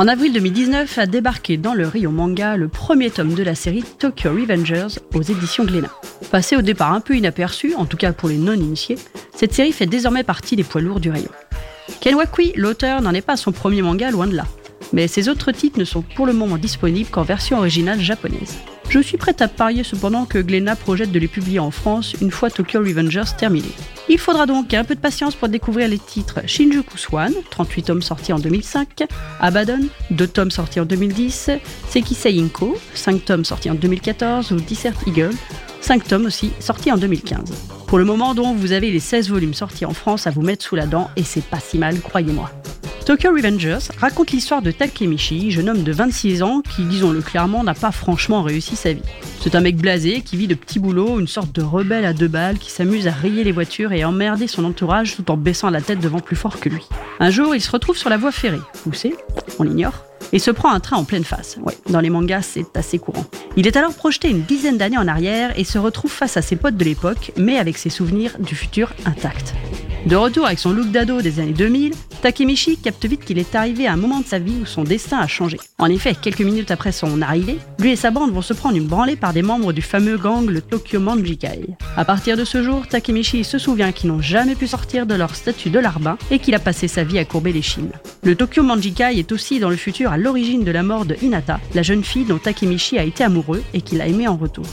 En avril 2019 a débarqué dans le Rio Manga le premier tome de la série Tokyo Revengers aux éditions Glénat. Passé au départ un peu inaperçu, en tout cas pour les non-initiés, cette série fait désormais partie des poids lourds du rayon. Ken Wakui, l'auteur, n'en est pas son premier manga, loin de là. Mais ses autres titres ne sont pour le moment disponibles qu'en version originale japonaise. Je suis prête à parier cependant que Glénat projette de les publier en France une fois Tokyo Revengers terminé. Il faudra donc un peu de patience pour découvrir les titres Shinjuku Swan, 38 tomes sortis en 2005, Abaddon, 2 tomes sortis en 2010, Sekisei Inko, 5 tomes sortis en 2014 ou Desert Eagle, 5 tomes aussi sortis en 2015. Pour le moment donc, vous avez les 16 volumes sortis en France à vous mettre sous la dent et c'est pas si mal, croyez-moi. Tokyo Revengers raconte l'histoire de Takemichi, jeune homme de 26 ans qui, disons-le clairement, n'a pas franchement réussi sa vie. C'est un mec blasé qui vit de petits boulots, une sorte de rebelle à deux balles qui s'amuse à rayer les voitures et à emmerder son entourage tout en baissant la tête devant plus fort que lui. Un jour, il se retrouve sur la voie ferrée, poussé, on l'ignore, et se prend un train en pleine face. Ouais, dans les mangas, c'est assez courant. Il est alors projeté une dizaine d'années en arrière et se retrouve face à ses potes de l'époque, mais avec ses souvenirs du futur intacts. De retour avec son look d'ado des années 2000, Takemichi capte vite qu'il est arrivé à un moment de sa vie où son destin a changé. En effet, quelques minutes après son arrivée, lui et sa bande vont se prendre une branlée par des membres du fameux gang le Tokyo Manjikai. À partir de ce jour, Takemichi se souvient qu'ils n'ont jamais pu sortir de leur statut de larbin et qu'il a passé sa vie à courber les chines. Le Tokyo Manjikai est aussi dans le futur à l'origine de la mort de Hinata, la jeune fille dont Takemichi a été amoureux et qu'il a aimé en retour.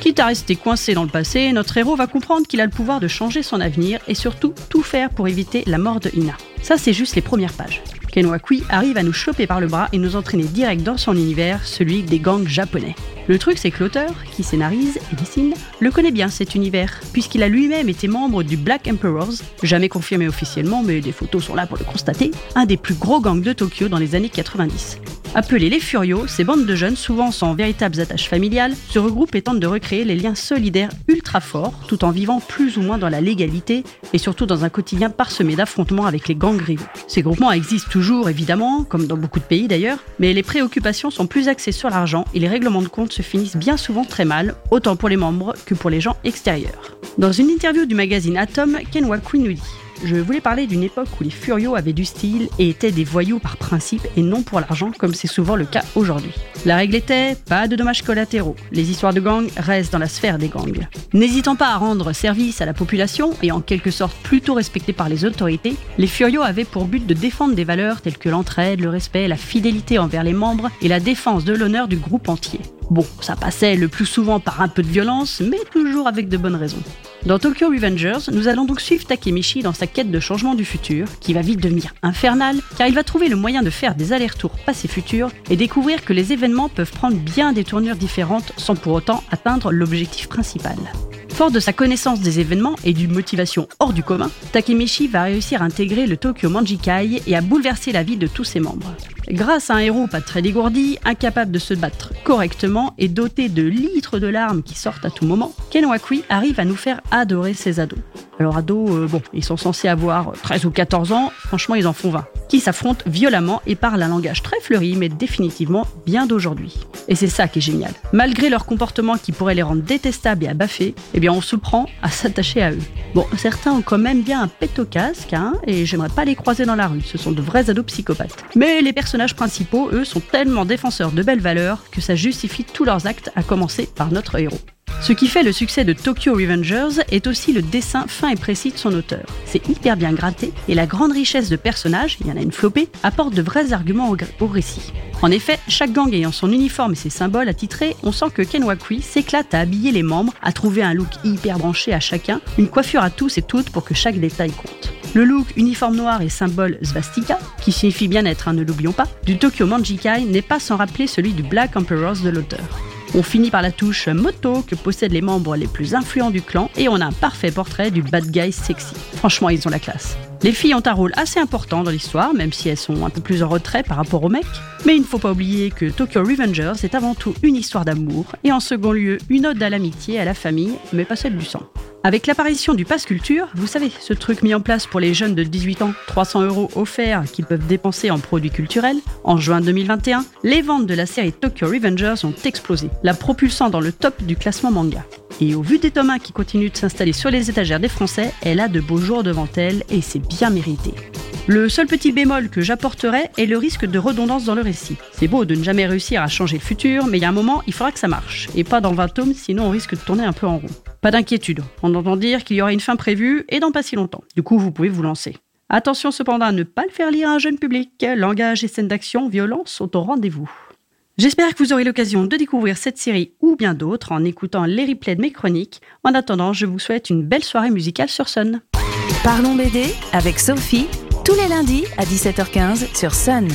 Quitte à rester coincé dans le passé, notre héros va comprendre qu'il a le pouvoir de changer son avenir et surtout tout faire pour éviter la mort de Ina. Ça, c'est juste les premières pages. Ken Wakui arrive à nous choper par le bras et nous entraîner direct dans son univers, celui des gangs japonais. Le truc, c'est que l'auteur, qui scénarise et dessine, le connaît bien cet univers, puisqu'il a lui-même été membre du Black Emperors, jamais confirmé officiellement, mais des photos sont là pour le constater, un des plus gros gangs de Tokyo dans les années 90. Appelés les Furios, ces bandes de jeunes, souvent sans véritables attaches familiales, se regroupent et tentent de recréer les liens solidaires ultra forts, tout en vivant plus ou moins dans la légalité et surtout dans un quotidien parsemé d'affrontements avec les gangs rivaux. Ces groupements existent toujours évidemment, comme dans beaucoup de pays d'ailleurs, mais les préoccupations sont plus axées sur l'argent et les règlements de compte se finissent bien souvent très mal, autant pour les membres que pour les gens extérieurs. Dans une interview du magazine Atom, Ken Wakui nous dit je voulais parler d'une époque où les furios avaient du style et étaient des voyous par principe et non pour l'argent comme c'est souvent le cas aujourd'hui. La règle était pas de dommages collatéraux. Les histoires de gangs restent dans la sphère des gangs. N'hésitant pas à rendre service à la population et en quelque sorte plutôt respectés par les autorités, les furios avaient pour but de défendre des valeurs telles que l'entraide, le respect, la fidélité envers les membres et la défense de l'honneur du groupe entier. Bon, ça passait le plus souvent par un peu de violence, mais toujours avec de bonnes raisons. Dans Tokyo Revengers, nous allons donc suivre Takemichi dans sa quête de changement du futur, qui va vite devenir infernale, car il va trouver le moyen de faire des allers-retours passé-futur et découvrir que les événements peuvent prendre bien des tournures différentes sans pour autant atteindre l'objectif principal. Fort de sa connaissance des événements et d'une motivation hors du commun, Takemichi va réussir à intégrer le Tokyo Manjikai et à bouleverser la vie de tous ses membres. Grâce à un héros pas très dégourdi, incapable de se battre correctement et doté de litres de larmes qui sortent à tout moment, Ken Wakui arrive à nous faire adorer ses ados. Alors ados, euh, bon, ils sont censés avoir 13 ou 14 ans, franchement ils en font 20, qui s'affrontent violemment et parlent un langage très fleuri mais définitivement bien d'aujourd'hui. Et c'est ça qui est génial. Malgré leur comportement qui pourrait les rendre détestables et abaffés, eh bien on se prend à s'attacher à eux. Bon, certains ont quand même bien un pet casque, hein, et j'aimerais pas les croiser dans la rue, ce sont de vrais ados psychopathes. Mais les principaux, eux, sont tellement défenseurs de belles valeurs que ça justifie tous leurs actes, à commencer par notre héros. Ce qui fait le succès de Tokyo Revengers est aussi le dessin fin et précis de son auteur. C'est hyper bien gratté et la grande richesse de personnages, il y en a une flopée, apporte de vrais arguments au, récit. En effet, chaque gang ayant son uniforme et ses symboles attitrés, on sent que Ken Wakui s'éclate à habiller les membres, à trouver un look hyper branché à chacun, une coiffure à tous et toutes pour que chaque détail compte. Le look uniforme noir et symbole svastika, qui signifie bien-être, hein, ne l'oublions pas, du Tokyo Manjikai n'est pas sans rappeler celui du Black Emperors de l'auteur. On finit par la touche moto que possèdent les membres les plus influents du clan et on a un parfait portrait du bad guy sexy. Franchement, ils ont la classe. Les filles ont un rôle assez important dans l'histoire, même si elles sont un peu plus en retrait par rapport aux mecs. Mais il ne faut pas oublier que Tokyo Revengers est avant tout une histoire d'amour, et en second lieu une ode à l'amitié, à la famille, mais pas celle du sang. Avec l'apparition du Pass Culture, vous savez, ce truc mis en place pour les jeunes de 18 ans, 300 euros offerts qu'ils peuvent dépenser en produits culturels, en juin 2021, les ventes de la série Tokyo Revengers ont explosé, la propulsant dans le top du classement manga. Et au vu des tomes qui continuent de s'installer sur les étagères des Français, elle a de beaux jours devant elle et c'est bien mérité. Le seul petit bémol que j'apporterai est le risque de redondance dans le récit. C'est beau de ne jamais réussir à changer le futur, mais il y a un moment, il faudra que ça marche, et pas dans 20 tomes, sinon on risque de tourner un peu en rond. Pas d'inquiétude, on entend dire qu'il y aura une fin prévue et dans pas si longtemps. Du coup, vous pouvez vous lancer. Attention cependant à ne pas le faire lire à un jeune public. Langage et scènes d'action, violence sont au rendez-vous. J'espère que vous aurez l'occasion de découvrir cette série ou bien d'autres en écoutant les replays de mes chroniques. En attendant, je vous souhaite une belle soirée musicale sur Sun. Parlons BD avec Sophie, tous les lundis à 17h15 sur Sun.